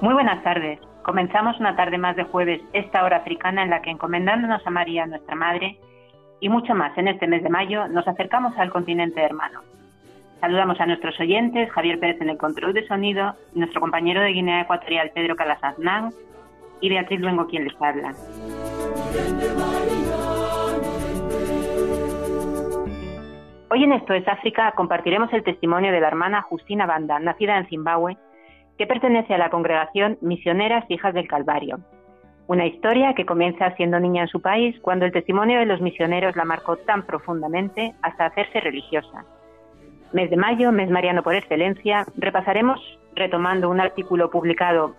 Muy buenas tardes. Comenzamos una tarde más de jueves, esta hora africana en la que encomendándonos a María, nuestra Madre, y mucho más en este mes de mayo, nos acercamos al continente hermano. Saludamos a nuestros oyentes, Javier Pérez en el control de sonido, nuestro compañero de Guinea Ecuatorial Pedro Calasaznán y Beatriz Luengo quien les habla. Hoy en Esto es África compartiremos el testimonio de la hermana Justina Banda, nacida en Zimbabue, que pertenece a la congregación Misioneras Hijas del Calvario. Una historia que comienza siendo niña en su país cuando el testimonio de los misioneros la marcó tan profundamente hasta hacerse religiosa. Mes de mayo, mes mariano por excelencia, repasaremos, retomando un artículo publicado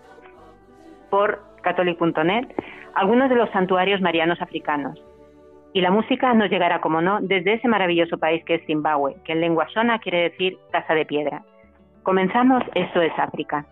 por catholic.net, algunos de los santuarios marianos africanos. Y la música nos llegará, como no, desde ese maravilloso país que es Zimbabue, que en lengua sona quiere decir casa de piedra. Comenzamos, esto es África.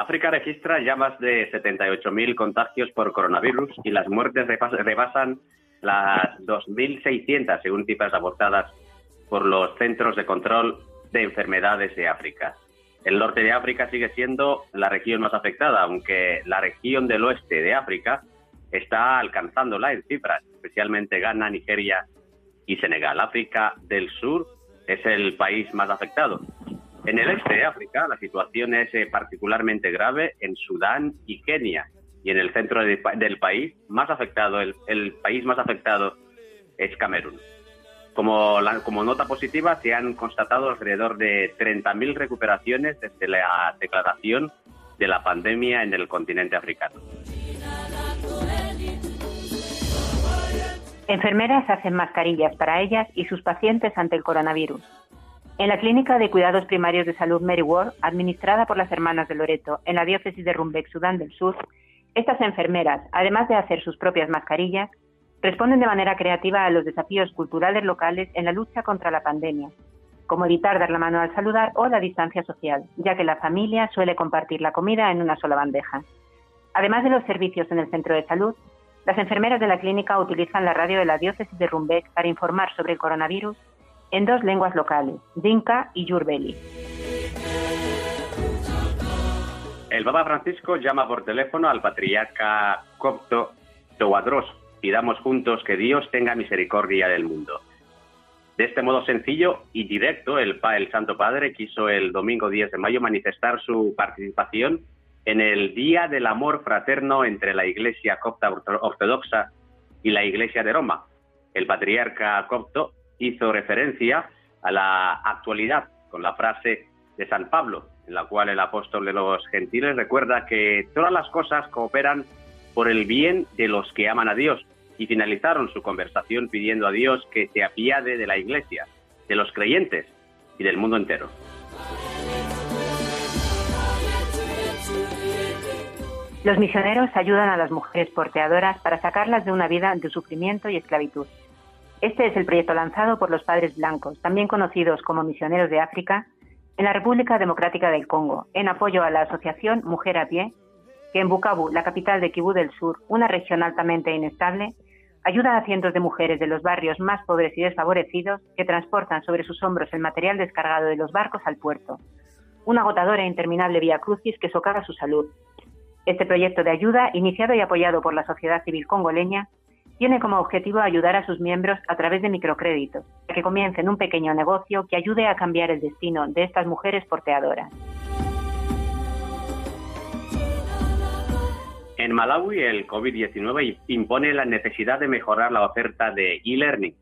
África registra ya más de 78.000 contagios por coronavirus y las muertes rebasan las 2.600 según cifras abortadas por los Centros de Control de Enfermedades de África. El norte de África sigue siendo la región más afectada, aunque la región del oeste de África está alcanzándola en cifras, especialmente Ghana, Nigeria y Senegal. África del Sur es el país más afectado. En el este de África la situación es eh, particularmente grave en Sudán y Kenia. Y en el centro del país, más afectado, el, país más afectado es Camerún. Como, como nota positiva, se han constatado alrededor de 30.000 recuperaciones desde la declaración de la pandemia en el continente africano. Enfermeras hacen mascarillas para ellas y sus pacientes ante el coronavirus. En la Clínica de Cuidados Primarios de Salud Mary Ward, administrada por las Hermanas de Loreto en la diócesis de Rumbek, Sudán del Sur, estas enfermeras, además de hacer sus propias mascarillas, responden de manera creativa a los desafíos culturales locales en la lucha contra la pandemia, como evitar dar la mano al saludar o la distancia social, ya que la familia suele compartir la comida en una sola bandeja. Además de los servicios en el centro de salud, las enfermeras de la clínica utilizan la radio de la diócesis de Rumbek para informar sobre el coronavirus en dos lenguas locales, Dinka y Yurbeli. El Papa Francisco llama por teléfono al patriarca copto Towadros. Pidamos juntos que Dios tenga misericordia del mundo. De este modo sencillo y directo, el, el Santo Padre quiso el domingo 10 de mayo manifestar su participación en el Día del Amor Fraterno entre la Iglesia copta ortodoxa y la Iglesia de Roma. El patriarca copto hizo referencia a la actualidad con la frase de San Pablo, en la cual el apóstol de los gentiles recuerda que todas las cosas cooperan por el bien de los que aman a Dios y finalizaron su conversación pidiendo a Dios que se apiade de la Iglesia, de los creyentes y del mundo entero. Los misioneros ayudan a las mujeres porteadoras para sacarlas de una vida de sufrimiento y esclavitud. Este es el proyecto lanzado por los Padres Blancos, también conocidos como Misioneros de África, en la República Democrática del Congo, en apoyo a la asociación Mujer a Pie, que en Bukavu, la capital de Kibú del Sur, una región altamente inestable, ayuda a cientos de mujeres de los barrios más pobres y desfavorecidos que transportan sobre sus hombros el material descargado de los barcos al puerto. Una agotadora e interminable vía crucis que socava su salud. Este proyecto de ayuda, iniciado y apoyado por la sociedad civil congoleña, tiene como objetivo ayudar a sus miembros a través de microcréditos, que comiencen un pequeño negocio que ayude a cambiar el destino de estas mujeres porteadoras. En Malawi, el COVID-19 impone la necesidad de mejorar la oferta de e-learning.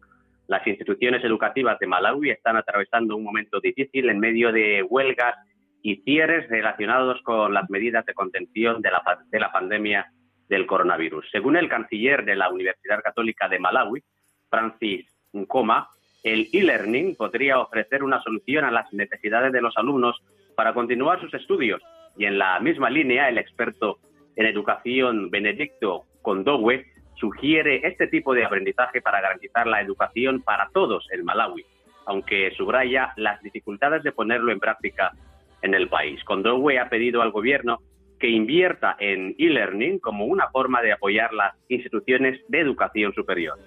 Las instituciones educativas de Malawi están atravesando un momento difícil en medio de huelgas y cierres relacionados con las medidas de contención de la, de la pandemia del coronavirus. Según el canciller de la Universidad Católica de Malawi, Francis Nkoma, el e-learning podría ofrecer una solución a las necesidades de los alumnos para continuar sus estudios. Y en la misma línea, el experto en educación Benedicto Condowe sugiere este tipo de aprendizaje para garantizar la educación para todos en Malawi, aunque subraya las dificultades de ponerlo en práctica en el país. Condowe ha pedido al gobierno que invierta en e-learning como una forma de apoyar las instituciones de educación superior.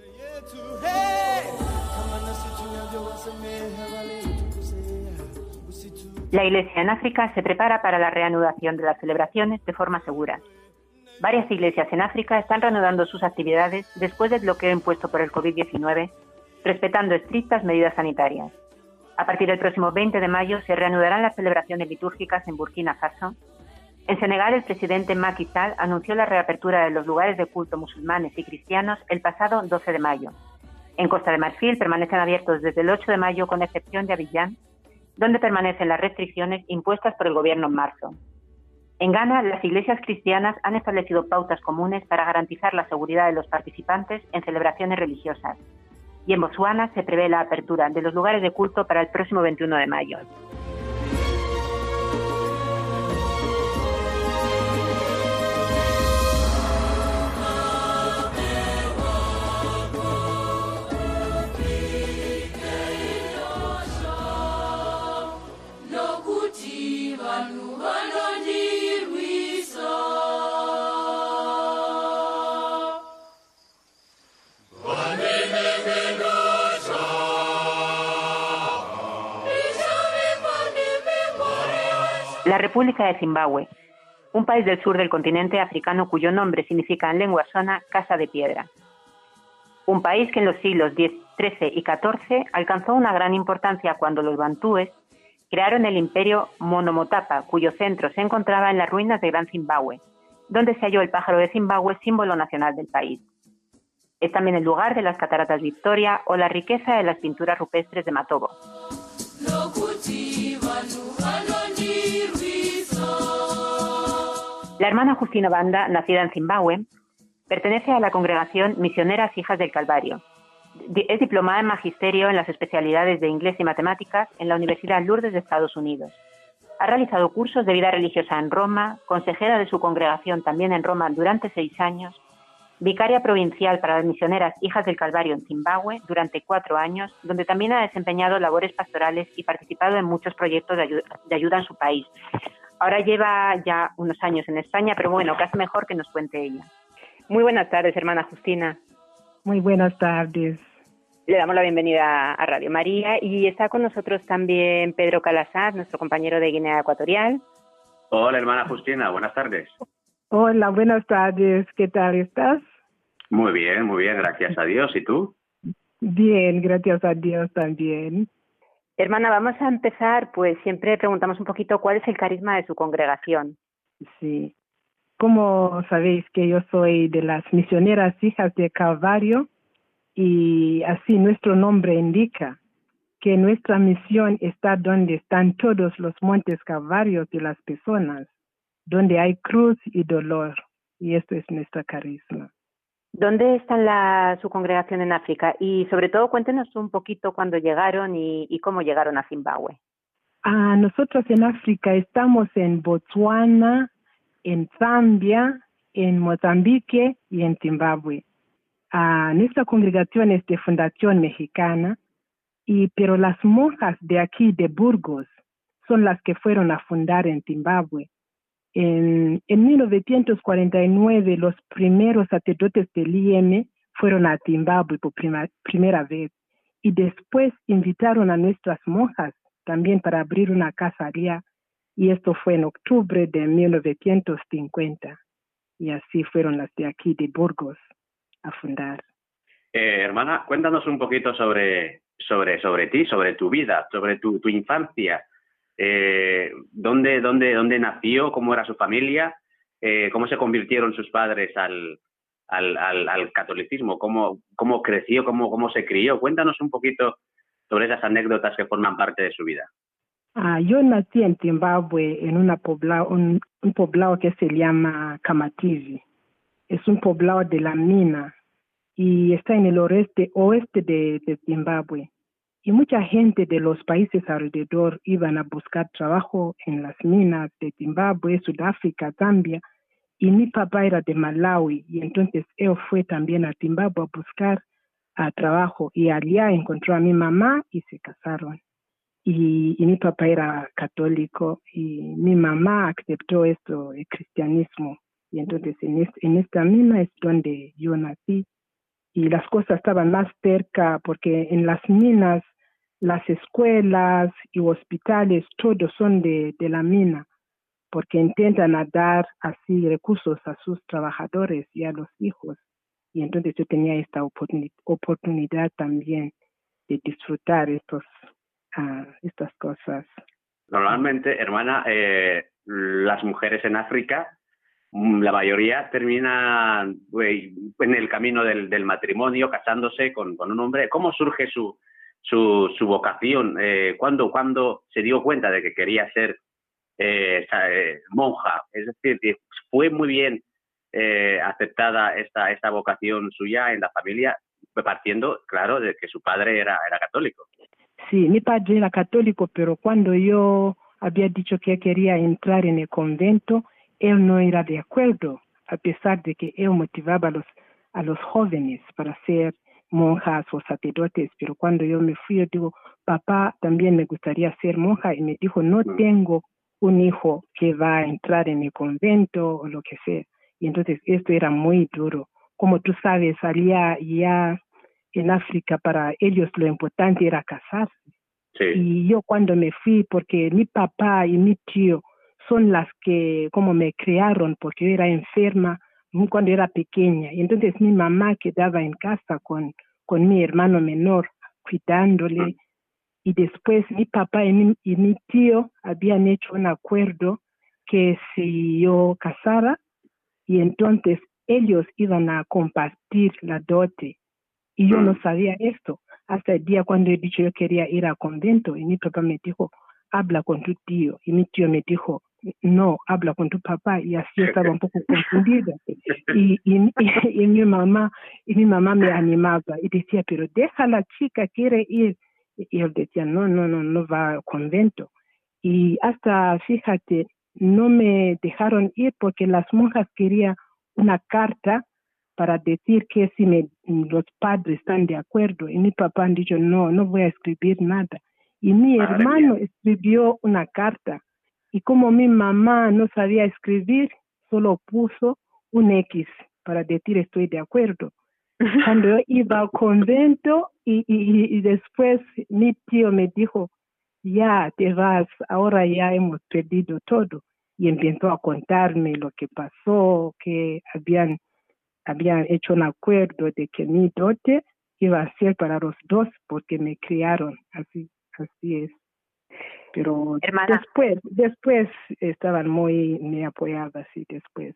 La Iglesia en África se prepara para la reanudación de las celebraciones de forma segura. Varias iglesias en África están reanudando sus actividades después del bloqueo impuesto por el COVID-19, respetando estrictas medidas sanitarias. A partir del próximo 20 de mayo se reanudarán las celebraciones litúrgicas en Burkina Faso. En Senegal, el presidente Macky Sall anunció la reapertura de los lugares de culto musulmanes y cristianos el pasado 12 de mayo. En Costa de Marfil permanecen abiertos desde el 8 de mayo, con excepción de Abidjan, donde permanecen las restricciones impuestas por el gobierno en marzo. En Ghana, las iglesias cristianas han establecido pautas comunes para garantizar la seguridad de los participantes en celebraciones religiosas. Y en Botswana se prevé la apertura de los lugares de culto para el próximo 21 de mayo. República de Zimbabue, un país del sur del continente africano cuyo nombre significa en lengua sona casa de piedra. Un país que en los siglos XIII y XIV alcanzó una gran importancia cuando los bantúes crearon el imperio Monomotapa, cuyo centro se encontraba en las ruinas de Gran Zimbabue, donde se halló el pájaro de Zimbabue, símbolo nacional del país. Es también el lugar de las cataratas Victoria o la riqueza de las pinturas rupestres de Matobo. La hermana Justina Banda, nacida en Zimbabue, pertenece a la congregación Misioneras Hijas del Calvario. Es diplomada en magisterio en las especialidades de inglés y matemáticas en la Universidad Lourdes de Estados Unidos. Ha realizado cursos de vida religiosa en Roma, consejera de su congregación también en Roma durante seis años, vicaria provincial para las misioneras Hijas del Calvario en Zimbabue durante cuatro años, donde también ha desempeñado labores pastorales y participado en muchos proyectos de ayuda, en su país. Ahora lleva ya unos años en España, pero bueno, casi mejor que nos cuente ella. Muy buenas tardes, hermana Justina. Muy buenas tardes. Le damos la bienvenida a Radio María y está con nosotros también Pedro Calasaz, nuestro compañero de Guinea Ecuatorial. Hola, hermana Justina, buenas tardes. Hola, buenas tardes. ¿Qué tal estás? Muy bien, muy bien, gracias a Dios. ¿Y tú? Bien, gracias a Dios también. Hermana, vamos a empezar, pues siempre preguntamos un poquito cuál es el carisma de su congregación. Sí. Como sabéis que yo soy de las misioneras hijas de Calvario y así nuestro nombre indica que nuestra misión está donde están todos los montes calvarios de las personas, donde hay cruz y dolor. Y esto es nuestro carisma. ¿Dónde está la, su congregación en África? Y sobre todo cuéntenos un poquito cuándo llegaron y, y cómo llegaron a Zimbabue. Ah, nosotros en África estamos en Botswana, en Zambia, en Mozambique y en Zimbabue. Ah, nuestra congregación es de fundación mexicana, y pero las monjas de aquí de Burgos son las que fueron a fundar en Zimbabue. En, en 1949 los primeros sacerdotes del IEM fueron a Zimbabue por primera vez y después invitaron a nuestras monjas también para abrir una casa allá y esto fue en octubre de 1950 y así fueron las de aquí de Burgos a fundar. Eh, hermana, cuéntanos un poquito sobre, sobre, sobre ti, sobre tu vida, sobre tu, tu infancia. Eh, ¿dónde, dónde, ¿Dónde nació? ¿Cómo era su familia? eh, cómo se convirtieron sus padres al, al, al, catolicismo, cómo, cómo creció, cómo, cómo se crió. Cuéntanos un poquito sobre esas anécdotas que forman parte de su vida. Ah, yo nací en Zimbabue, en una poblado, un, poblado que se llama Kamatizi. Es un poblado de la mina y está en el oeste, oeste de, de Zimbabue. Y mucha gente de los países alrededor iban a buscar trabajo en las minas de Zimbabue, Sudáfrica, Zambia y mi papá era de Malawi y entonces él fue también a Zimbabue a buscar trabajo y allá encontró a mi mamá y se casaron. Y, mi papá era católico y mi mamá aceptó esto, el cristianismo. Y entonces en, en esta mina es donde yo nací y las cosas estaban más cerca porque en las minas las escuelas y hospitales todos son de, de la mina porque intentan dar así recursos a sus trabajadores y a los hijos. Y entonces yo tenía esta oportunidad también de disfrutar estos, uh, estas cosas. Normalmente, hermana, eh, las mujeres en África, mm, la mayoría terminan en el camino del, del matrimonio, casándose con, con, un hombre. ¿Cómo surge su, su, su vocación? Eh, ¿cuándo, ¿Cuándo se dio cuenta de que quería ser eh, eh, monja. Es decir, fue muy bien eh, aceptada esta, esta vocación suya en la familia, partiendo, claro, de que su padre era, era católico. Sí, mi padre era católico, pero cuando yo había dicho que quería entrar en el convento, él no era de acuerdo, a pesar de que él motivaba a los, a los jóvenes para ser monjas o sacerdotes, pero cuando yo me fui, yo digo, papá, también me gustaría ser monja, y me dijo, no mm. tengo un hijo que va a entrar en el convento o lo que sea. Y entonces esto era muy duro. Como tú sabes, allá ya en África para ellos lo importante era casarse. Y yo cuando me fui, porque mi papá y mi tío son las que como me criaron, porque yo era enferma cuando era pequeña. Y entonces mi mamá quedaba en casa con, con mi hermano menor, cuidándole. Y después mi papá y mi, tío habían hecho un acuerdo que si yo casara y entonces ellos iban a compartir la dote. Y yo no mm. sabía esto hasta el día cuando he dicho yo quería ir al convento y mi papá me dijo habla con tu tío y mi tío me dijo no habla con tu papá y así estaba un poco confundida y, y, y mi mamá y mi mamá me animaba y decía pero deja la chica quiere ir y él decía, no, no, no, no va al convento. Y hasta, fíjate, no me dejaron ir porque las monjas querían una carta para decir que si me, los padres están de acuerdo. Y mi papá dicho, no, no voy a escribir nada. Y mi hermano escribió una carta. Y como mi mamá no sabía escribir, solo puso un X para decir estoy de acuerdo. Cuando yo iba al convento y, y, y después mi tío me dijo, ya te vas, ahora ya hemos perdido todo. Y empezó a contarme lo que pasó, que habían, habían hecho un acuerdo de que mi dote iba a ser para los dos porque me criaron, así, así es. Pero después, después estaban muy, me apoyaban así después.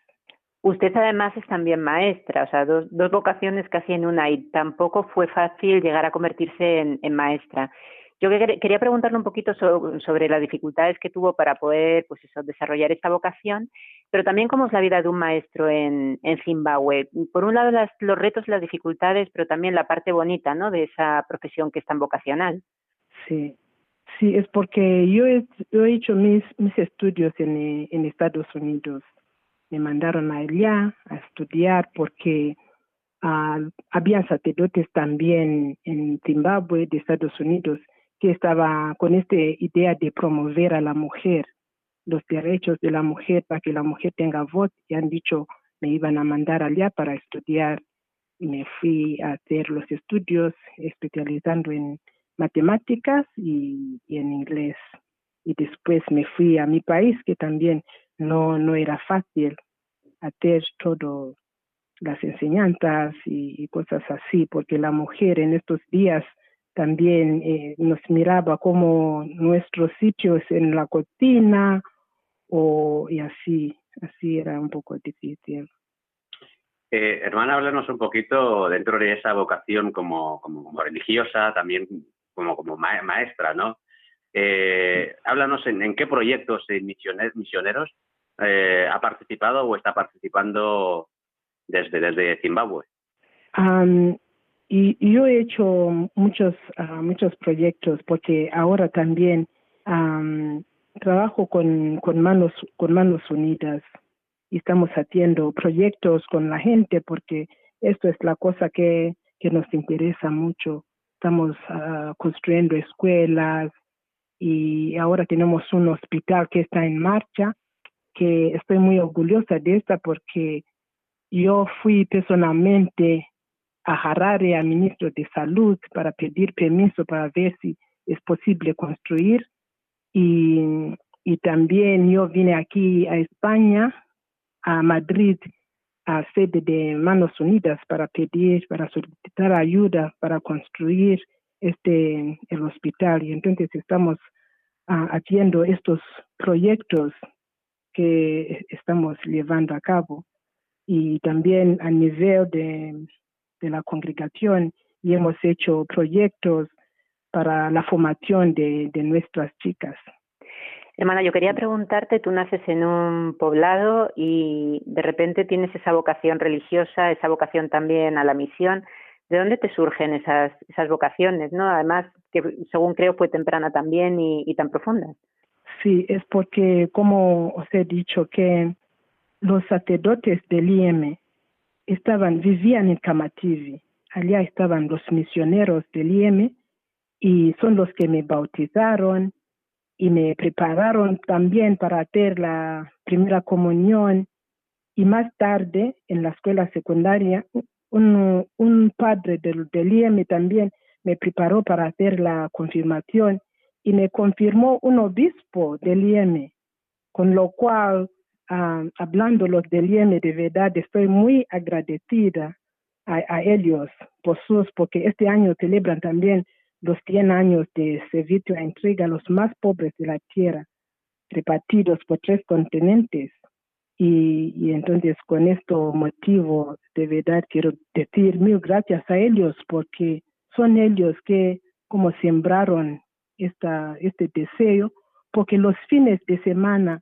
Usted además es también maestra, o sea, dos, dos vocaciones casi en una y tampoco fue fácil llegar a convertirse en, maestra. Yo quería preguntarle un poquito sobre, las dificultades que tuvo para poder pues eso, desarrollar esta vocación, pero también cómo es la vida de un maestro en, en Zimbabue. Por un lado los retos y las dificultades, pero también la parte bonita ¿no? de esa profesión que es tan vocacional. Sí, sí, es porque yo he, he hecho mis, mis estudios en, en Estados Unidos me mandaron allá a estudiar porque uh, había sacerdotes también en Zimbabue, de Estados Unidos, que estaba con esta idea de promover a la mujer, los derechos de la mujer, para que la mujer tenga voz, y han dicho, me iban a mandar allá para estudiar. Y me fui a hacer los estudios especializando en matemáticas y en inglés. Y después me fui a mi país, que también no, no era fácil hacer todo las enseñanzas y, cosas así, porque la mujer en estos días también eh, nos miraba como nuestros sitios en la cocina o y así, así era un poco difícil. Eh, hermana, háblanos un poquito dentro de esa vocación como, como, religiosa, también como, como maestra, ¿no? Eh, háblanos en, qué proyectos misioneros eh, ha participado o está participando desde, desde Zimbabue. y, yo he hecho muchos, ah, muchos proyectos porque ahora también trabajo con, con, manos, con manos unidas y estamos haciendo proyectos con la gente porque esto es la cosa que, que nos interesa mucho. Estamos ah, construyendo escuelas, y ahora tenemos un hospital que está en marcha, que estoy muy orgullosa de esta porque yo fui personalmente a Harare, al ministro de Salud, para pedir permiso para ver si es posible construir. Y también yo vine aquí a España, a Madrid, a sede de Manos Unidas para pedir, para solicitar ayuda para construir este el hospital y entonces estamos uh, haciendo estos proyectos que estamos llevando a cabo y también a nivel de, de la congregación y hemos hecho proyectos para la formación de, de nuestras chicas. Hermana, yo quería preguntarte, tú naces en un poblado y de repente tienes esa vocación religiosa, esa vocación también a la misión. ¿De dónde te surgen esas, esas vocaciones? ¿no? Además, que según creo fue temprana también y, tan profunda. Sí, es porque, como os he dicho, que los sacerdotes del IEM estaban, vivían en Kamativi. Allá estaban los misioneros del IEM y son los que me bautizaron y me prepararon también para hacer la primera comunión. Y más tarde en la escuela secundaria un, padre del, del IEM también me preparó para hacer la confirmación y me confirmó un obispo del IEM, con lo cual, uh, hablando los del IEM, de verdad estoy muy agradecida a, a, ellos por sus, porque este año celebran también los 100 años de servicio a entrega a los más pobres de la tierra, repartidos por tres continentes. Y, y, entonces con esto motivo de verdad quiero decir mil gracias a ellos porque son ellos que como sembraron esta, este deseo porque los fines de semana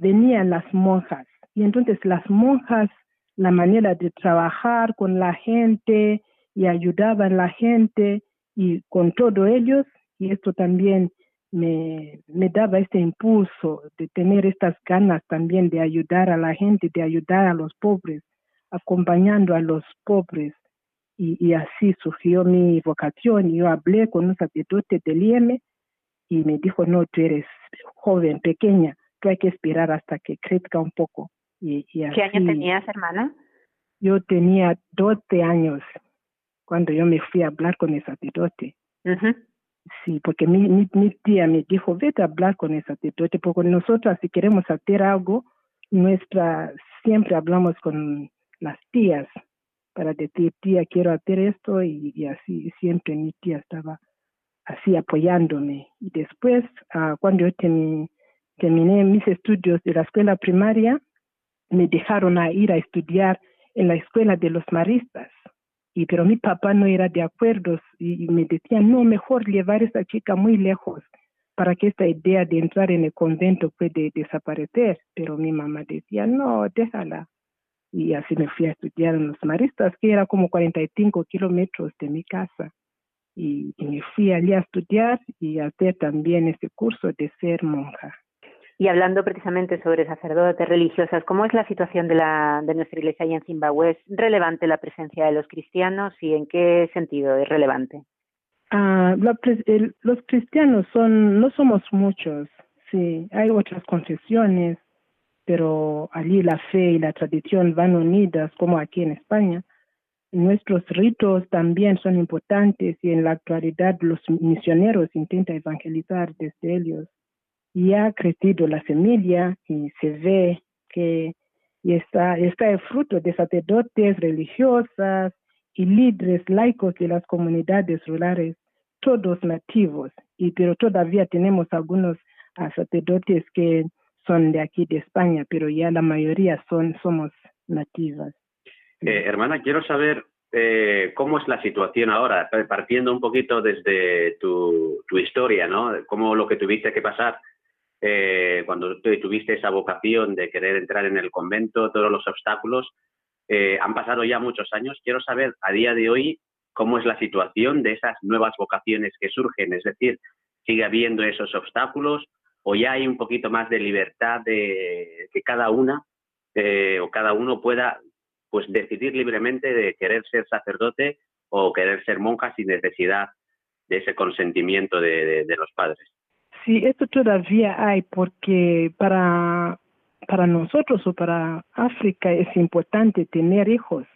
venían las monjas y entonces las monjas la manera de trabajar con la gente y ayudaban a la gente y con todo ellos y esto también me, me daba este impulso de tener estas ganas también de ayudar a la gente, de ayudar a los pobres, acompañando a los pobres. Y, y así surgió mi vocación. Yo hablé con un sacerdote del IEM y me dijo, no, tú eres joven, pequeña, tú hay que esperar hasta que crezca un poco. Y, y ¿Qué año tenías, hermana? Yo tenía 12 años cuando yo me fui a hablar con el sacerdote. Sí, porque mi, mi, mi, tía me dijo, vete a hablar con el sacerdote, porque nosotras si queremos hacer algo, nuestra, siempre hablamos con las tías para decir, tía, quiero hacer esto, y, y así siempre mi tía estaba así apoyándome. Y después, uh, cuando yo terminé, terminé mis estudios de la escuela primaria, me dejaron a ir a estudiar en la escuela de los maristas y pero mi papá no era de acuerdo y, me decía, no, mejor llevar a esa chica muy lejos para que esta idea de entrar en el convento puede desaparecer. Pero mi mamá decía, no, déjala. Y así me fui a estudiar en los maristas, que era como 45 kilómetros de mi casa. Y, y me fui allí a estudiar y hacer también ese curso de ser monja. Y hablando precisamente sobre sacerdotes religiosas, ¿cómo es la situación de, la, de nuestra iglesia ahí en Zimbabue? ¿Es relevante la presencia de los cristianos y en qué sentido es relevante? Ah, los cristianos son, no somos muchos, sí, hay otras confesiones, pero allí la fe y la tradición van unidas, como aquí en España. Nuestros ritos también son importantes y en la actualidad los misioneros intentan evangelizar desde ellos y ha crecido la semilla y se ve que está, está el fruto de sacerdotes religiosas y líderes laicos de las comunidades rurales, todos nativos, y pero todavía tenemos algunos uh, sacerdotes que son de aquí de España, pero ya la mayoría son somos nativas. Eh, hermana, quiero saber eh, cómo es la situación ahora, partiendo un poquito desde tu, tu historia, ¿no? Cómo lo que tuviste que pasar eh, cuando tuviste esa vocación de querer entrar en el convento, todos los obstáculos. Eh, han pasado ya muchos años. Quiero saber a día de hoy cómo es la situación de esas nuevas vocaciones que surgen. Es decir, ¿sigue habiendo esos obstáculos o ya hay un poquito más de libertad de que cada una eh, o cada uno pueda pues decidir libremente de querer ser sacerdote o querer ser monja sin necesidad de ese consentimiento de los padres? Sí, esto todavía hay porque para, para nosotros o para África es importante tener hijos.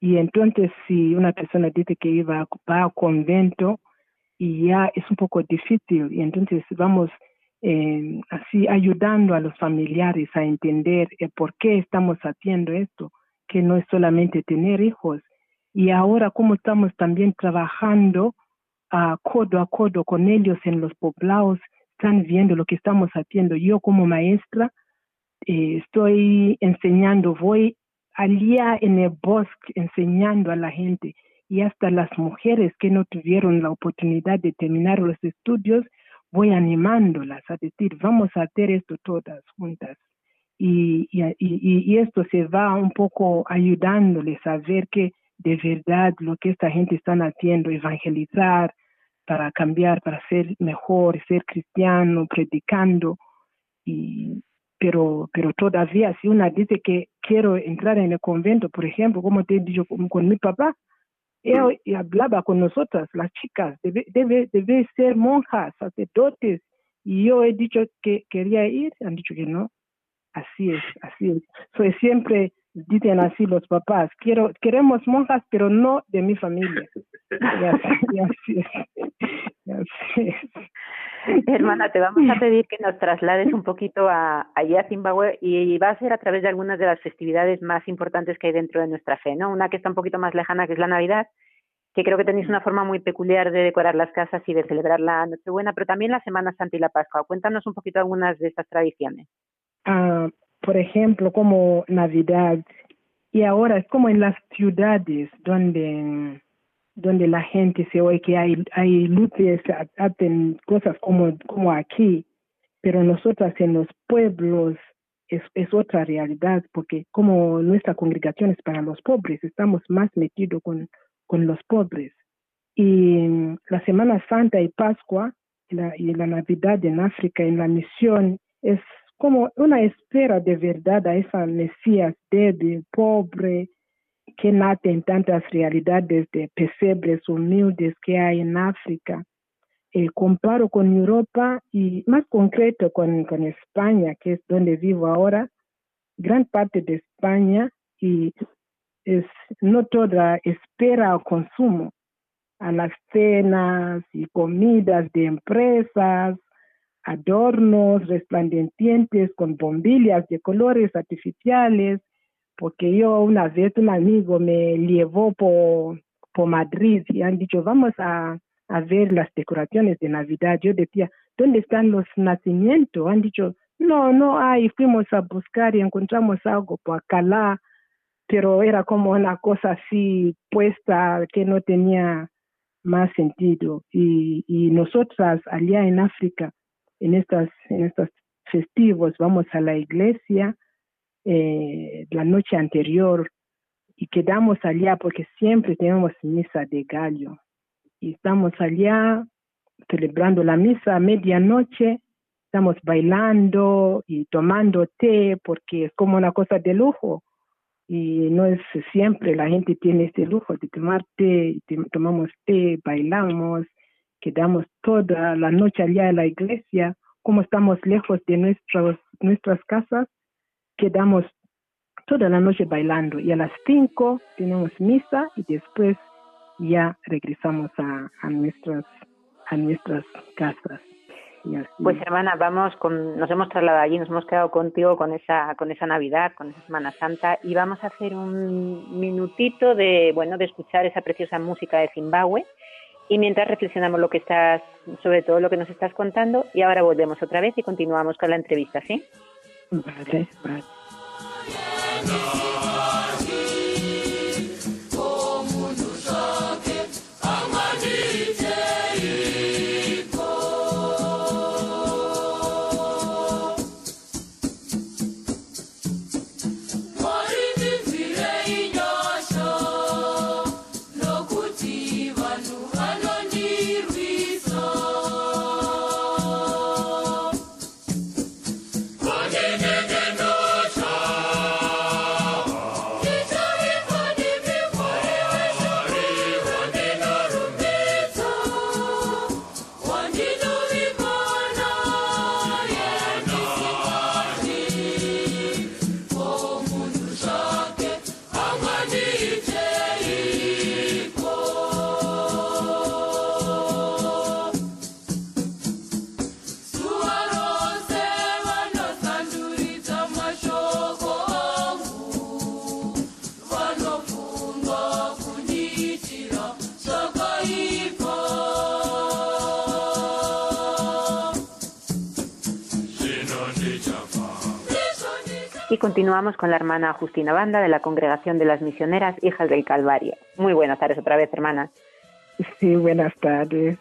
Y entonces si una persona dice que iba va a convento y ya es un poco difícil y entonces vamos eh, así ayudando a los familiares a entender por qué estamos haciendo esto, que no es solamente tener hijos. Y ahora como estamos también trabajando a codo a codo con ellos en los poblados, están viendo lo que estamos haciendo. Yo como maestra eh, estoy enseñando, voy allá en el bosque enseñando a la gente y hasta las mujeres que no tuvieron la oportunidad de terminar los estudios, voy animándolas a decir, vamos a hacer esto todas juntas. Y, esto se va un poco ayudándoles a ver que de verdad lo que esta gente está haciendo, evangelizar, para cambiar, para ser mejor, ser cristiano, predicando. Y, pero, pero todavía, si una dice que quiero entrar en el convento, por ejemplo, como te he dicho con, mi papá, él hablaba con nosotras, las chicas, debe, debe, debe ser monjas, sacerdotes. Y yo he dicho que quería ir, han dicho que no. Así es, así es. Soy siempre dicen así los papás, quiero, queremos monjas, pero no de mi familia. Y así, Hermana, te vamos a pedir que nos traslades un poquito a, allí a Zimbabue y va a ser a través de algunas de las festividades más importantes que hay dentro de nuestra fe, ¿no? Una que está un poquito más lejana, que es la Navidad, que creo que tenéis una forma muy peculiar de decorar las casas y de celebrar la Nochebuena, pero también la Semana Santa y la Pascua. Cuéntanos un poquito algunas de estas tradiciones. Ah, por ejemplo, como Navidad, y ahora es como en las ciudades donde, donde la gente se oye que hay, hay luces, hacen cosas como, como aquí, pero nosotras en los pueblos es, otra realidad, porque como nuestra congregación es para los pobres, estamos más metidos con, con los pobres. Y la Semana Santa y Pascua y la Navidad en África, en la misión, es como una espera de verdad a esa Mesías débil, pobre, que nace en tantas realidades de pesebres humildes que hay en África. Eh, comparo con Europa y más concreto con, con España, que es donde vivo ahora, gran parte de España y es no toda espera o consumo a las cenas y comidas de empresas adornos resplandecientes con bombillas de colores artificiales, porque yo una vez un amigo me llevó por, por Madrid y han dicho, vamos a, a ver las decoraciones de Navidad. Yo decía, ¿dónde están los nacimientos? Han dicho, no, no hay. Fuimos a buscar y encontramos algo por Alcalá, pero era como una cosa así puesta que no tenía más sentido. Y, y nosotras allá en África en estas en estos festivos vamos a la iglesia eh, la noche anterior y quedamos allá porque siempre tenemos misa de gallo. Y estamos allá celebrando la misa a medianoche estamos bailando y tomando té porque es como una cosa de lujo. Y no es siempre la gente tiene este lujo de tomar té, tomamos té, bailamos quedamos toda la noche allá en la iglesia, como estamos lejos de nuestros, nuestras casas, quedamos toda la noche bailando y a las cinco tenemos misa y después ya regresamos a, a nuestras a nuestras casas. Pues hermana, vamos con, nos hemos trasladado allí, nos hemos quedado contigo con esa, con esa Navidad, con esa Semana Santa y vamos a hacer un minutito de, bueno, de escuchar esa preciosa música de Zimbabue y mientras reflexionamos lo que estás, sobre todo lo que nos estás contando, y ahora volvemos otra vez y continuamos con la entrevista, ¿sí? Continuamos con la hermana Justina Banda de la Congregación de las Misioneras Hijas del Calvario. Muy buenas tardes otra vez, hermana. Sí, buenas tardes.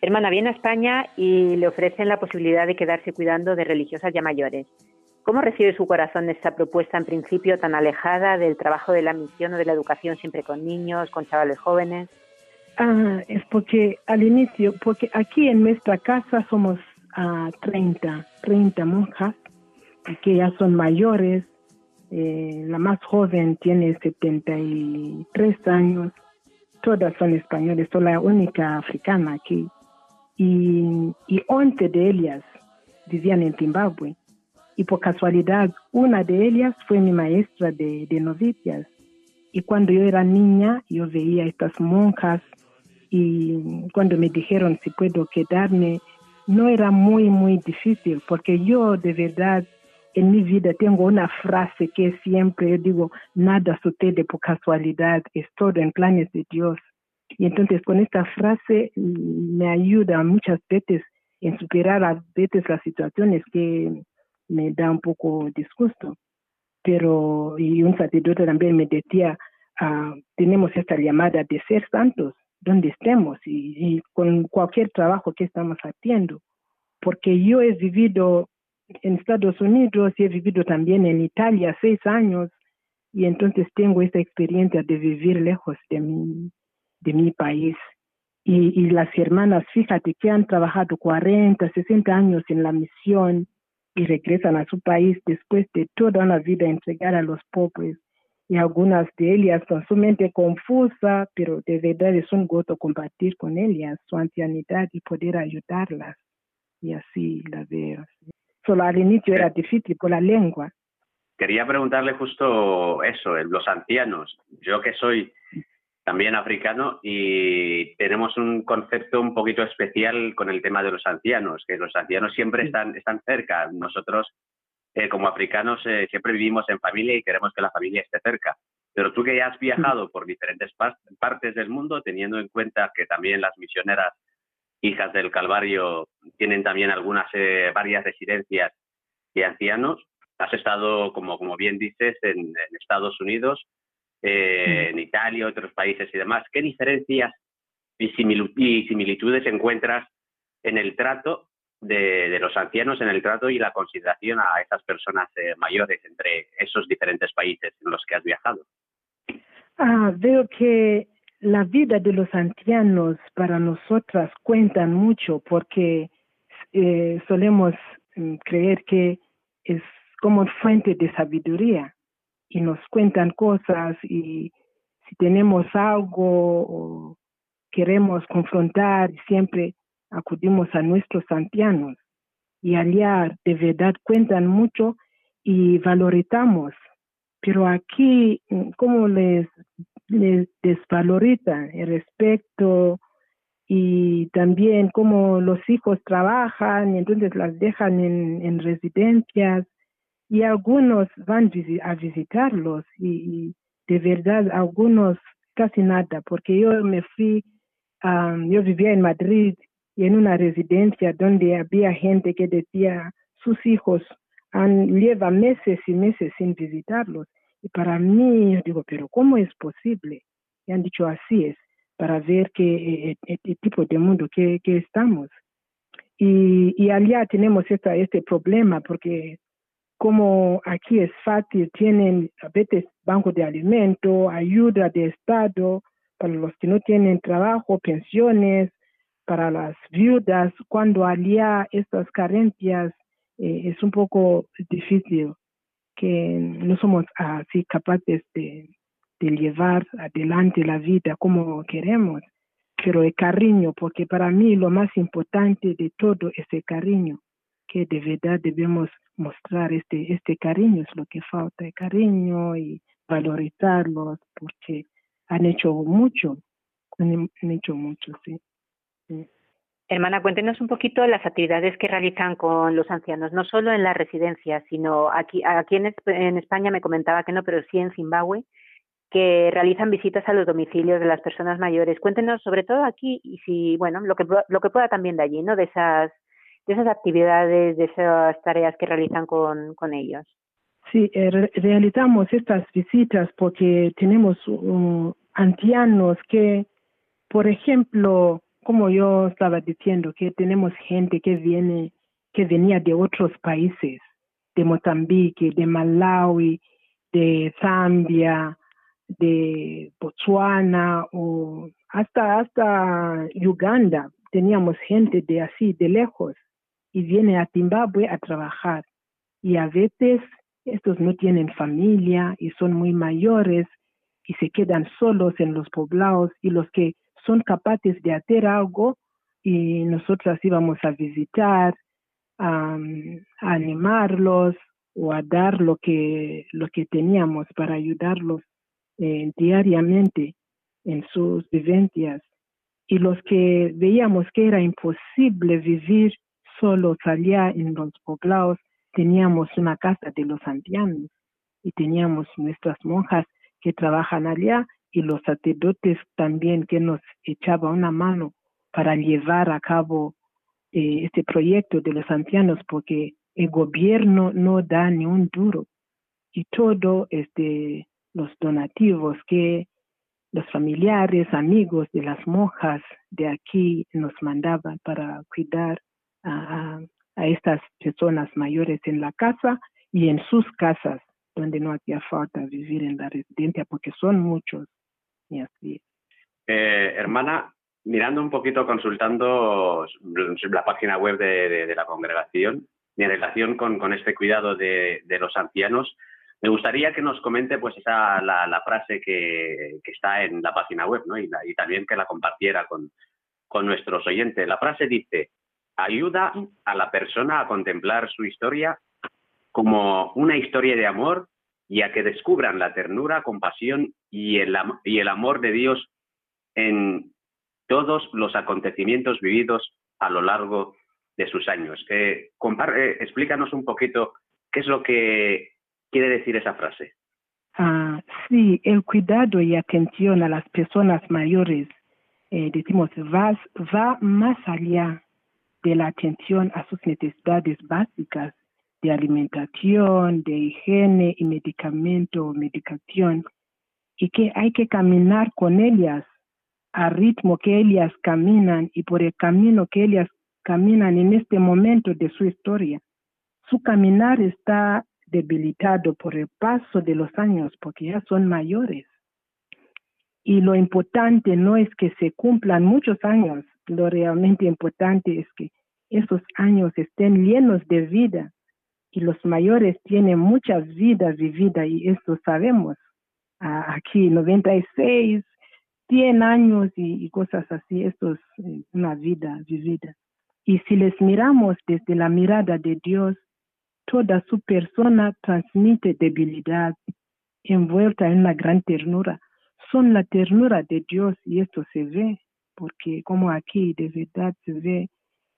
Hermana, viene a España y le ofrecen la posibilidad de quedarse cuidando de religiosas ya mayores. ¿Cómo recibe su corazón esta propuesta en principio tan alejada del trabajo de la misión o de la educación siempre con niños, con chavales jóvenes? Ah, es porque al inicio, porque aquí en nuestra casa somos a 30, 30 monjas que ya son mayores. Eh, la más joven tiene 73 años. Todas son españoles, soy la única africana aquí. Y, y 11 de ellas vivían en Zimbabue. Y por casualidad, una de ellas fue mi maestra de, de novicias. Y cuando yo era niña, yo veía estas monjas y cuando me dijeron si puedo quedarme, no era muy, muy difícil, porque yo de verdad en mi vida tengo una frase que siempre digo, nada sucede por casualidad, es todo en planes de Dios. Y entonces con esta frase me ayuda muchas veces en superar a veces las situaciones que me da un poco disgusto. Pero, y un sacerdote también me decía, ah, tenemos esta llamada de ser santos donde estemos y con cualquier trabajo que estamos haciendo. Porque yo he vivido en Estados Unidos y he vivido también en Italia seis años y entonces tengo esta experiencia de vivir lejos de mi, de mi país. Y, y las hermanas, fíjate que han trabajado 40, 60 años en la misión y regresan a su país después de toda una vida entregar a los pobres. Y algunas de ellas con su mente confusa, pero de verdad es un gozo compartir con ellas su ancianidad y poder ayudarlas. Y así la veo. Solo al inicio era difícil por la lengua. Quería preguntarle justo eso, los ancianos. Yo que soy también africano y tenemos un concepto un poquito especial con el tema de los ancianos, que los ancianos siempre están, están cerca. Nosotros, eh, como africanos, eh, siempre vivimos en familia y queremos que la familia esté cerca. Pero tú que ya has viajado por diferentes partes del mundo, teniendo en cuenta que también las misioneras hijas del Calvario tienen también algunas, eh, varias residencias de ancianos. Has estado, como, como bien dices, en, Estados Unidos, eh, en Italia, otros países y demás. ¿Qué diferencias y, similitudes encuentras en el trato de, los ancianos, en el trato y la consideración a esas personas eh, mayores entre esos diferentes países en los que has viajado? Ah, veo que la vida de los ancianos para nosotras cuentan mucho porque eh, solemos mm, creer que es como fuente de sabiduría y nos cuentan cosas y si tenemos algo o queremos confrontar, siempre acudimos a nuestros ancianos y allá de verdad cuentan mucho y valorizamos. Pero aquí, mm, ¿cómo les les desvaloriza el respeto y también cómo los hijos trabajan y entonces las dejan en, en residencias y algunos van a visitarlos y, de verdad algunos casi nada porque yo me fui yo vivía en Madrid y en una residencia donde había gente que decía sus hijos han, lleva meses y meses sin visitarlos. Y para mí, yo digo, pero ¿cómo es posible? Y han dicho, así es, para ver qué, eh, tipo de mundo que, que estamos. Y, y allá tenemos esta, este problema porque como aquí es fácil, tienen a veces banco de alimento, ayuda de Estado para los que no tienen trabajo, pensiones, para las viudas, cuando allá estas carencias eh, es un poco difícil, que no somos así capaces de, llevar adelante la vida como queremos, pero el cariño, porque para mí lo más importante de todo es el cariño, que de verdad debemos mostrar este, este cariño, es lo que falta, el cariño y valorizarlos, porque han hecho mucho, han, hecho mucho, sí. Hermana, cuéntenos un poquito las actividades que realizan con los ancianos, no solo en la residencia, sino aquí, aquí en, en España me comentaba que no, pero sí en Zimbabue, que realizan visitas a los domicilios de las personas mayores. Cuéntenos sobre todo aquí y si, bueno, lo que, lo que pueda también de allí, ¿no? De esas de esas actividades, de esas tareas que realizan con, con ellos. Sí, eh, realizamos estas visitas porque tenemos uh, ancianos que, por ejemplo, como yo estaba diciendo, que tenemos gente que viene, que venía de otros países, de Mozambique, de Malawi, de Zambia, de Botswana o hasta hasta Uganda teníamos gente de así de lejos y viene a Zimbabue a trabajar. Y a veces estos no tienen familia y son muy mayores y se quedan solos en los poblados y los que son capaces de hacer algo y nosotros íbamos a visitar, a, animarlos o a dar lo que, lo que teníamos para ayudarlos eh, diariamente en sus vivencias. Y los que veíamos que era imposible vivir solo salía en los poblados, teníamos una casa de los ancianos y teníamos nuestras monjas que trabajan allá y los sacerdotes también que nos echaban una mano para llevar a cabo eh, este proyecto de los ancianos porque el gobierno no da ni un duro y todo este los donativos que los familiares, amigos de las monjas de aquí nos mandaban para cuidar a, a estas personas mayores en la casa y en sus casas, donde no hacía falta vivir en la residencia, porque son muchos. Y así. Eh, hermana, mirando un poquito, consultando la página web de, de, la congregación, en relación con, con este cuidado de, de, los ancianos, me gustaría que nos comente pues esa la, la frase que, que, está en la página web, ¿no? Y, la, y también que la compartiera con, con nuestros oyentes. La frase dice, ayuda a la persona a contemplar su historia como una historia de amor y a que descubran la ternura, compasión y el, y el amor de Dios en todos los acontecimientos vividos a lo largo de sus años. Eh, eh, explícanos un poquito qué es lo que quiere decir esa frase. Ah, sí, el cuidado y atención a las personas mayores, eh, decimos, va, va más allá de la atención a sus necesidades básicas de alimentación, de higiene y medicamento o medicación, y que hay que caminar con ellas al ritmo que ellas caminan y por el camino que ellas caminan en este momento de su historia. Su caminar está debilitado por el paso de los años porque ya son mayores. Y lo importante no es que se cumplan muchos años, lo realmente importante es que esos años estén llenos de vida y los mayores tienen muchas vidas vividas y esto sabemos. aquí 96, 100 años y, cosas así, esto es eh, una vida vivida. Y si les miramos desde la mirada de Dios, toda su persona transmite debilidad envuelta en una gran ternura. Son la ternura de Dios y esto se ve porque como aquí de verdad se ve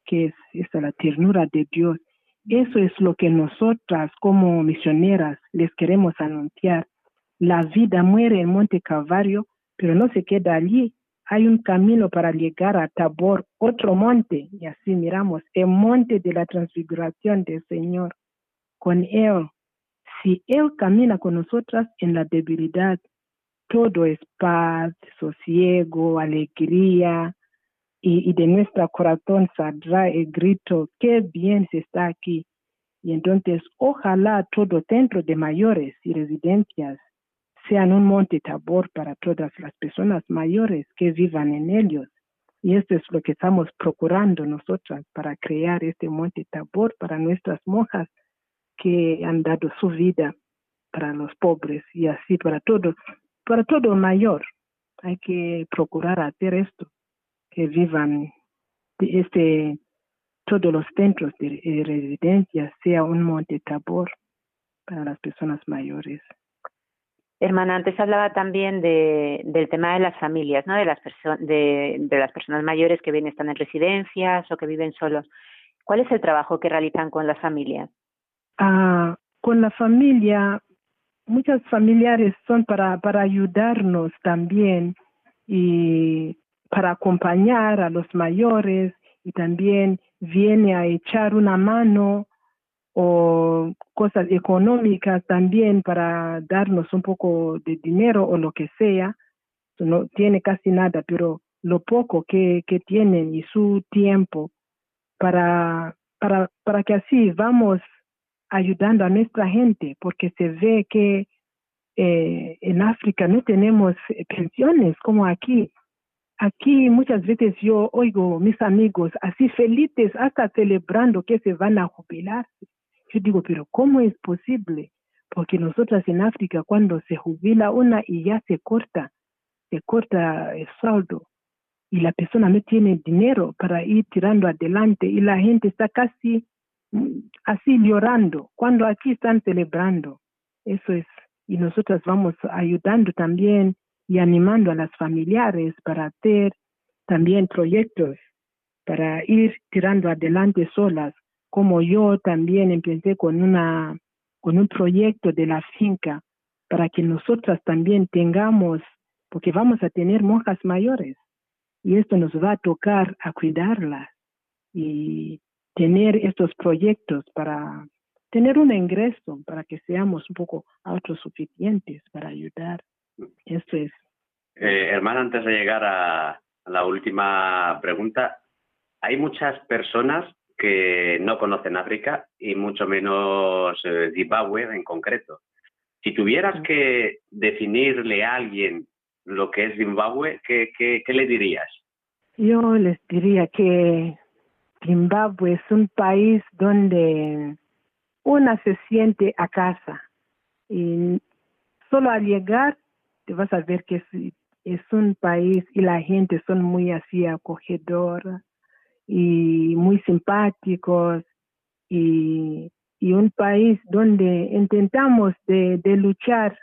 que es la ternura de Dios. Eso es lo que nosotras como misioneras les queremos anunciar. La vida muere en Monte Calvario, pero no se queda allí. Hay un camino para llegar a Tabor, otro monte, y así miramos el monte de la transfiguración del Señor. con Él. Si Él camina con nosotras en la debilidad, todo es paz, sosiego, alegría, y, de nuestro corazón saldrá el grito, qué bien se está aquí. Y entonces, ojalá todo centro de mayores y residencias sean un monte tabor para todas las personas mayores que vivan en ellos. Y esto es lo que estamos procurando nosotras para crear este monte tabor para nuestras monjas que han dado su vida para los pobres y así para todos, para todo mayor. Hay que procurar hacer esto, que vivan este todos los centros de residencia sea un monte tabor para las personas mayores. Hermana, antes hablaba también de, del tema de las familias, ¿no? De las, de, de, las personas mayores que bien están en residencias o que viven solos. ¿Cuál es el trabajo que realizan con las familias? Ah, con la familia, muchas familiares son para, para ayudarnos también y para acompañar a los mayores y también viene a echar una mano o cosas económicas también para darnos un poco de dinero o lo que sea. No tiene casi nada, pero lo poco que, que tienen y su tiempo para, para, para que así vamos ayudando a nuestra gente, porque se ve que eh, en África no tenemos pensiones como aquí. Aquí muchas veces yo oigo mis amigos así felices hasta celebrando que se van a jubilar yo digo, pero ¿cómo es posible? Porque nosotras en África, cuando se jubila una y ya se corta, se corta el saldo y la persona no tiene dinero para ir tirando adelante y la gente está casi mm, así llorando, cuando aquí están celebrando. Eso es, y nosotras vamos ayudando también y animando a las familiares para hacer también proyectos para ir tirando adelante solas como yo también empecé con una con un proyecto de la finca para que nosotras también tengamos, porque vamos a tener monjas mayores y esto nos va a tocar a cuidarlas y tener estos proyectos para tener un ingreso, para que seamos un poco autosuficientes para ayudar. Esto es. Eh, hermana, antes de llegar a la última pregunta, hay muchas personas que no conocen África y mucho menos eh, Zimbabue en concreto. Si tuvieras que definirle a alguien lo que es Zimbabue, ¿qué, qué, qué le dirías? Yo les diría que Zimbabue es un país donde una se siente a casa y solo al llegar te vas a ver que es, un país y la gente son muy así acogedora y muy simpáticos y, y un país donde intentamos de, de, luchar,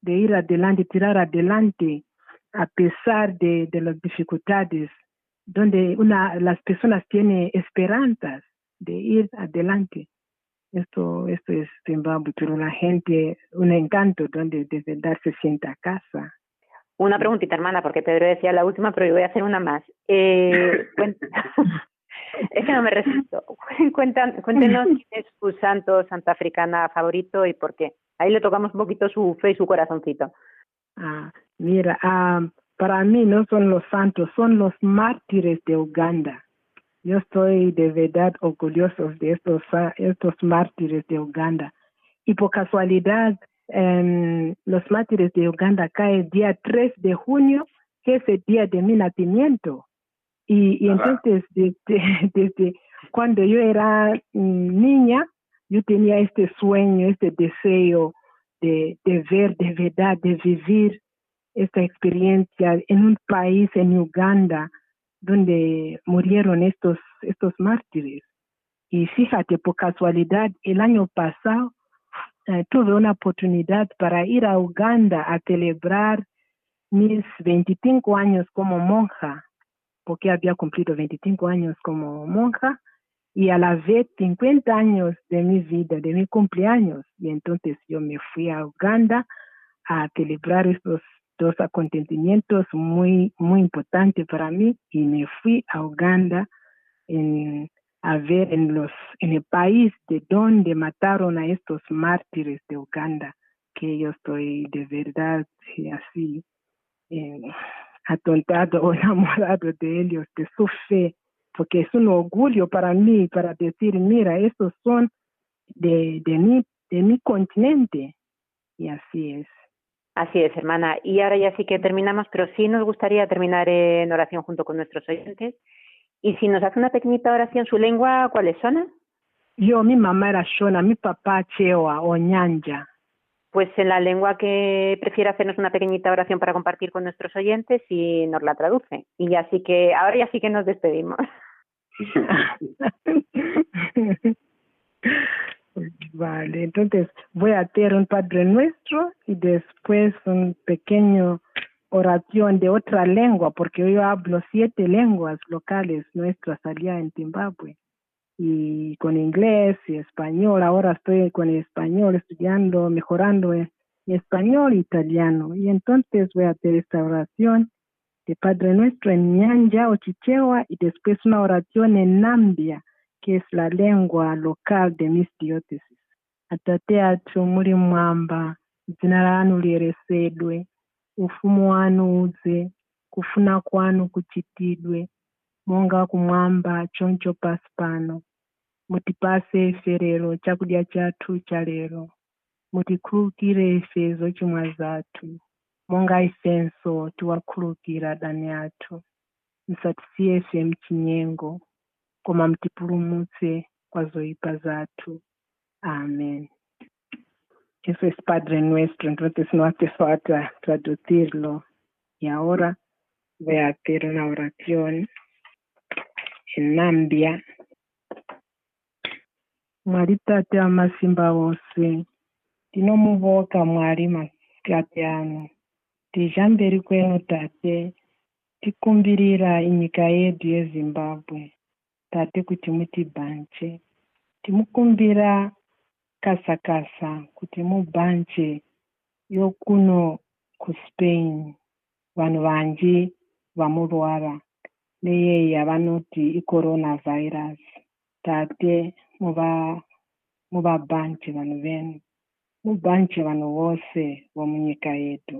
de ir adelante, tirar adelante a pesar de, de las dificultades, donde una, las personas tienen esperanzas de ir adelante. Esto, esto es Zimbabue, pero la gente, un encanto donde desde dar se sienta a casa. Una preguntita, hermana, porque Pedro decía la última, pero yo voy a hacer una más. Eh, es que no me resisto. Cuéntanos, cuéntenos quién es su santo, santa africana favorito y por qué. Ahí le tocamos un poquito su fe y su corazoncito. Ah, mira, ah, para mí no son los santos, son los mártires de Uganda. Yo estoy de verdad orgulloso de estos, estos mártires de Uganda. Y por casualidad, eh, los mártires de Uganda cae el día 3 de junio, que es el día de mi nacimiento. Y, y entonces, desde, desde cuando yo era mm, niña, yo tenía este sueño, este deseo de, de ver de verdad, de vivir esta experiencia en un país, en Uganda, donde murieron estos, estos mártires. Y fíjate, por casualidad, el año pasado eh, tuve una oportunidad para ir a Uganda a celebrar mis 25 años como monja, porque había cumplido 25 años como monja y a la vez 50 años de mi vida, de mi cumpleaños. Y entonces yo me fui a Uganda a celebrar estos dos acontecimientos muy, muy importantes para mí y me fui a Uganda en a ver en los en el país de donde mataron a estos mártires de Uganda que yo estoy de verdad así eh, atontado o enamorado de ellos, de su fe, porque es un orgullo para mí para decir, mira, estos son de, de, mi, de mi continente. Y así es. Así es, hermana. Y ahora ya sí que terminamos, pero sí nos gustaría terminar en oración junto con nuestros oyentes. Y si nos hace una pequeñita oración, su lengua, ¿cuáles son? Yo, mi mamá era Shona, mi papá Chewa o Ñanja pues en la lengua que prefiere hacernos una pequeñita oración para compartir con nuestros oyentes y nos la traduce. Y así que ahora ya sí que nos despedimos. vale, entonces voy a hacer un Padre Nuestro y después un pequeño oración de otra lengua, porque yo hablo siete lenguas locales nuestras allá en Zimbabue y con inglés y español. Ahora estoy con español estudiando, mejorando en español e italiano. Y entonces voy a hacer esta oración de Padre Nuestro en Nyanja o Chichewa y después una oración en Nambia, es la lengua local de mis diócesis. Atate athu muli mwamba dzina lanu liyeresedwe ufumu wanu uze, kufuna kwanu kuchitidwe monga kumwamba choncho pasi pano. Mutipase ife lero chakudya chathu cha lero. Mutikhulukire ife zochimwa zathu. Monga isenso tiwakhulukira dani athu. Musatisiye ife mchinyengo koma mutipulumutse kwa zoyipa zathu amen. Eso es padre nuestro entonces no hace falta traducirlo y ahora voy a hacer una oración en Nambia mwari tate wamasimba ose tinomuvoka mwari masikati ano tizha mberi kwenu tate tikumbirira inyika yedu yezimbabwe tate kuti mutibhanje. Timukumbira kasakasa kuti mubhanje yokuno kuspain vanhu vanji vamurwara neyei yavanoti icoronavirus. Tate muva muvabhanje vanhu venu mubhanje vanhu vose vomunyika yedu.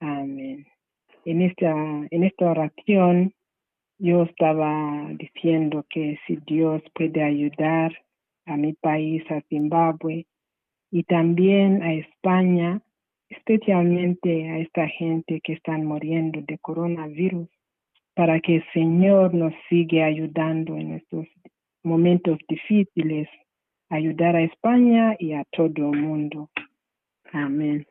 Amen. En esta, en esta oración yo estaba diciendo que si Dios puede ayudar a mi país, a Zimbabue, y también a España, especialmente a esta gente que están muriendo de coronavirus, para que el Señor nos siga ayudando en estos momentos difíciles, ayudar a España y a todo el mundo. Amén.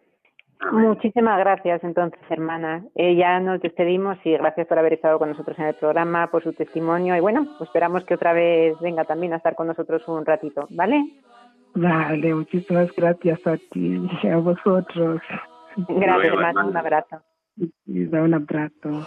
Muchísimas gracias, entonces, hermana. Eh, ya nos despedimos y gracias por haber estado con nosotros en el programa, por su testimonio. Y bueno, pues esperamos que otra vez venga también a estar con nosotros un ratito, ¿vale? Vale, muchísimas gracias a ti y a vosotros. Gracias, hermana. Un abrazo. Y da un abrazo.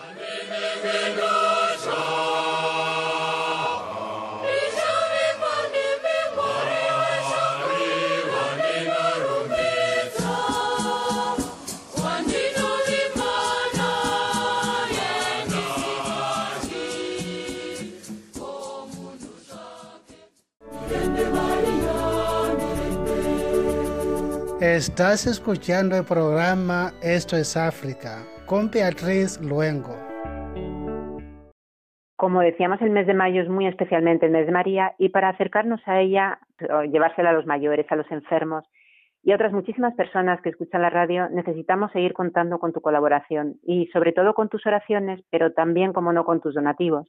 Estás escuchando el programa Esto es África con Beatriz Luengo. Como decíamos, el mes de mayo es muy especialmente el mes de María y para acercarnos a ella, llevársela a los mayores, a los enfermos y a otras muchísimas personas que escuchan la radio, necesitamos seguir contando con tu colaboración y sobre todo con tus oraciones, pero también, como no, con tus donativos,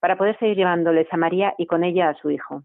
para poder seguir llevándoles a María y con ella a su Hijo.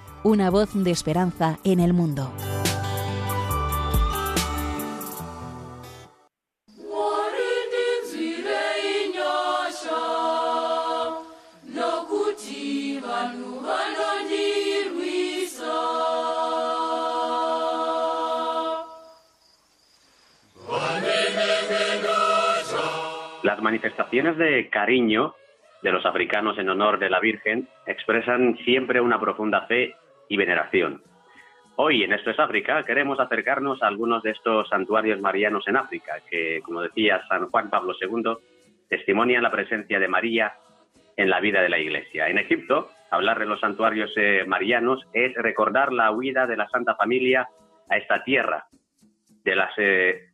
una voz de esperanza en el mundo. manifestaciones de cariño de los africanos en honor de la Virgen expresan siempre una profunda fe y veneración. Hoy en Esto es África queremos acercarnos a algunos de estos santuarios marianos en África, que, como decía San Juan Pablo II, testimonian la presencia de María en la vida de la Iglesia. En Egipto, hablar de los santuarios eh, marianos es recordar la huida de la Santa Familia a esta tierra, de las, eh,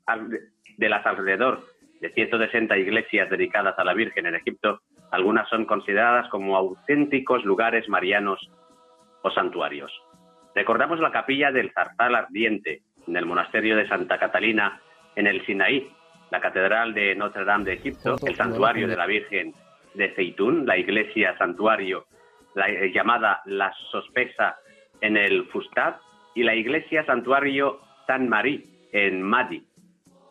de las alrededor de 160 iglesias dedicadas a la Virgen en Egipto, algunas son consideradas como auténticos lugares marianos o santuarios. Recordamos la capilla del Zarzal Ardiente en el monasterio de Santa Catalina en el Sinaí, la catedral de Notre Dame de Egipto, el santuario de la Virgen de Zeitún, la iglesia santuario la, eh, llamada La Sospesa en el Fustat y la iglesia santuario San Marí en Madi.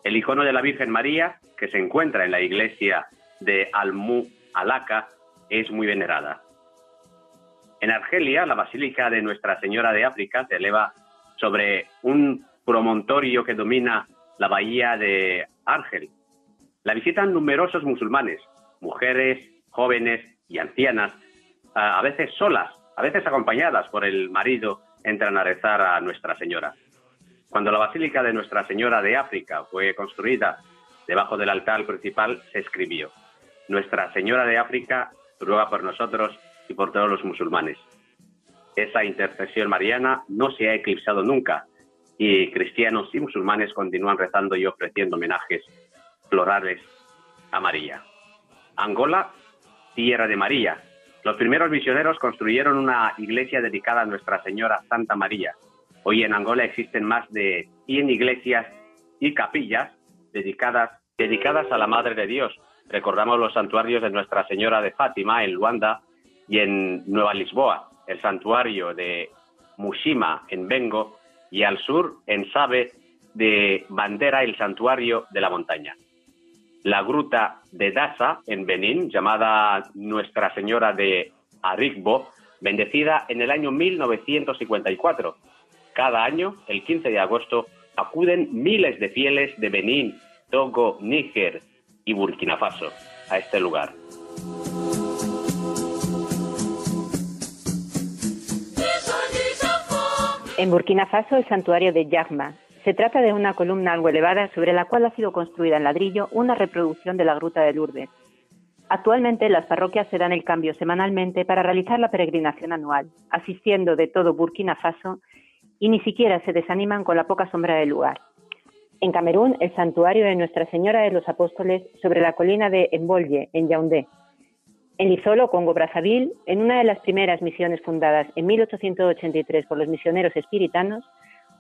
El icono de la Virgen María que se encuentra en la iglesia de Almu Alaka es muy venerada. En Argelia, la Basílica de Nuestra Señora de África se eleva sobre un promontorio que domina la bahía de Argel. La visitan numerosos musulmanes, mujeres, jóvenes y ancianas, a veces solas, a veces acompañadas por el marido, entran a rezar a Nuestra Señora. Cuando la Basílica de Nuestra Señora de África fue construida debajo del altar principal se escribió, Nuestra Señora de África ruega por nosotros y por todos los musulmanes. Esa intercesión mariana no se ha eclipsado nunca y cristianos y musulmanes continúan rezando y ofreciendo homenajes florales a María. Angola, tierra de María. Los primeros misioneros construyeron una iglesia dedicada a Nuestra Señora Santa María. Hoy en Angola existen más de 100 iglesias y capillas dedicadas, dedicadas a la Madre de Dios. Recordamos los santuarios de Nuestra Señora de Fátima en Luanda y en Nueva Lisboa, el santuario de Mushima en Bengo y al sur en Sabe de Bandera el santuario de la montaña. La gruta de Dasa en Benín, llamada Nuestra Señora de Arigbo, bendecida en el año 1954. Cada año, el 15 de agosto, acuden miles de fieles de Benín, Togo, Níger y Burkina Faso a este lugar. En Burkina Faso, el santuario de Yagma. Se trata de una columna algo elevada sobre la cual ha sido construida en ladrillo una reproducción de la Gruta de Lourdes. Actualmente las parroquias se dan el cambio semanalmente para realizar la peregrinación anual, asistiendo de todo Burkina Faso y ni siquiera se desaniman con la poca sombra del lugar. En Camerún, el santuario de Nuestra Señora de los Apóstoles sobre la colina de Embolye, en Yaoundé. En Lizolo, Congo Brazzaville, en una de las primeras misiones fundadas en 1883 por los misioneros espiritanos,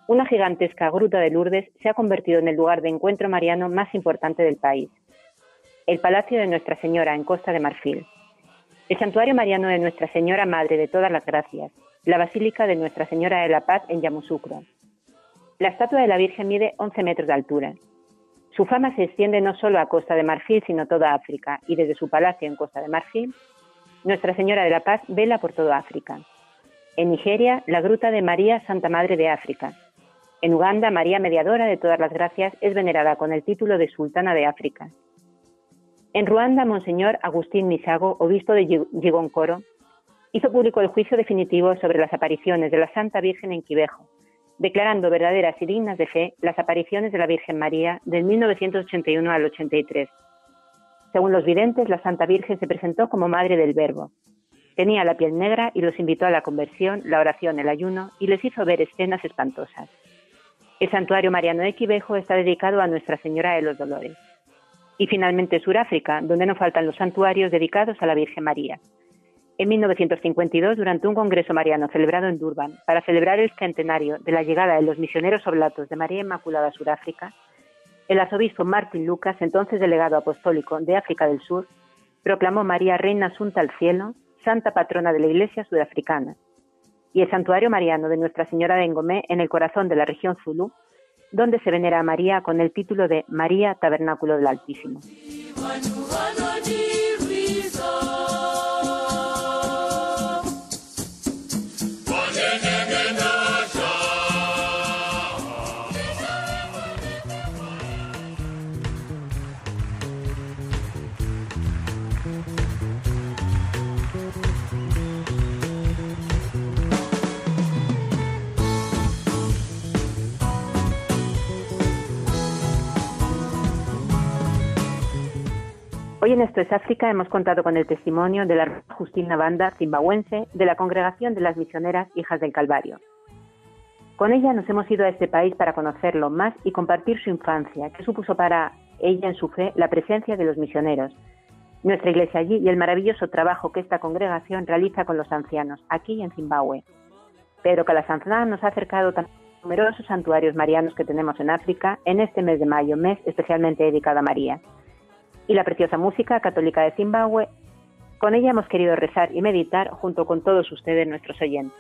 una gigantesca gruta de Lourdes se ha convertido en el lugar de encuentro mariano más importante del país. El Palacio de Nuestra Señora en Costa de Marfil. El Santuario Mariano de Nuestra Señora Madre de Todas las Gracias. La Basílica de Nuestra Señora de la Paz en Yamoussoukro. La estatua de la Virgen mide 11 metros de altura. Su fama se extiende no solo a Costa de Marfil, sino toda África, y desde su palacio en Costa de Marfil, Nuestra Señora de la Paz vela por toda África. En Nigeria, la Gruta de María Santa Madre de África. En Uganda, María Mediadora de todas las Gracias es venerada con el título de Sultana de África. En Ruanda, Monseñor Agustín Misago, obispo de Gigoncoro, hizo público el juicio definitivo sobre las apariciones de la Santa Virgen en Quivejo, declarando verdaderas y dignas de fe las apariciones de la Virgen María del 1981 al 83. Según los videntes, la Santa Virgen se presentó como Madre del Verbo. Tenía la piel negra y los invitó a la conversión, la oración, el ayuno y les hizo ver escenas espantosas. El santuario mariano de Quivejo está dedicado a Nuestra Señora de los Dolores. Y finalmente Suráfrica, donde no faltan los santuarios dedicados a la Virgen María, en 1952 durante un congreso mariano celebrado en Durban para celebrar el centenario de la llegada de los misioneros oblatos de María Inmaculada a Sudáfrica, el arzobispo Martin Lucas, entonces delegado apostólico de África del Sur, proclamó María Reina Asunta al Cielo, santa patrona de la Iglesia sudafricana, y el santuario mariano de Nuestra Señora de Ngomé en el corazón de la región Zulu, donde se venera a María con el título de María Tabernáculo del Altísimo. Hoy en Esto es África hemos contado con el testimonio de la Justina Banda zimbabuense de la Congregación de las Misioneras Hijas del Calvario. Con ella nos hemos ido a este país para conocerlo más y compartir su infancia, que supuso para ella en su fe la presencia de los misioneros, nuestra iglesia allí y el maravilloso trabajo que esta congregación realiza con los ancianos, aquí en Zimbabue. Pedro Calasanzán nos ha acercado a numerosos santuarios marianos que tenemos en África en este mes de mayo, mes especialmente dedicado a María y la preciosa música católica de Zimbabue. Con ella hemos querido rezar y meditar junto con todos ustedes, nuestros oyentes.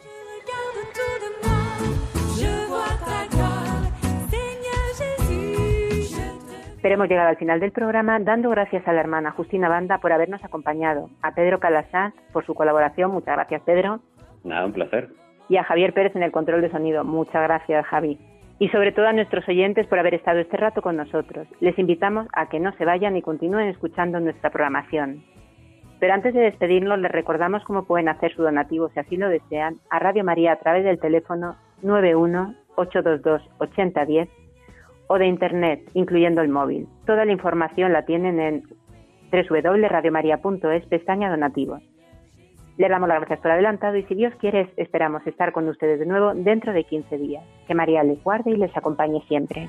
Pero hemos llegado al final del programa dando gracias a la hermana Justina Banda por habernos acompañado, a Pedro Calasás por su colaboración, muchas gracias Pedro. Nada, un placer. Y a Javier Pérez en el control de sonido, muchas gracias Javi y sobre todo a nuestros oyentes por haber estado este rato con nosotros. Les invitamos a que no se vayan y continúen escuchando nuestra programación. Pero antes de despedirnos, les recordamos cómo pueden hacer su donativo, si así lo desean, a Radio María a través del teléfono 91-822-8010 o de Internet, incluyendo el móvil. Toda la información la tienen en www.radiomaria.es, pestaña donativos. Le damos las gracias por adelantado y si Dios quiere esperamos estar con ustedes de nuevo dentro de 15 días. Que María les guarde y les acompañe siempre.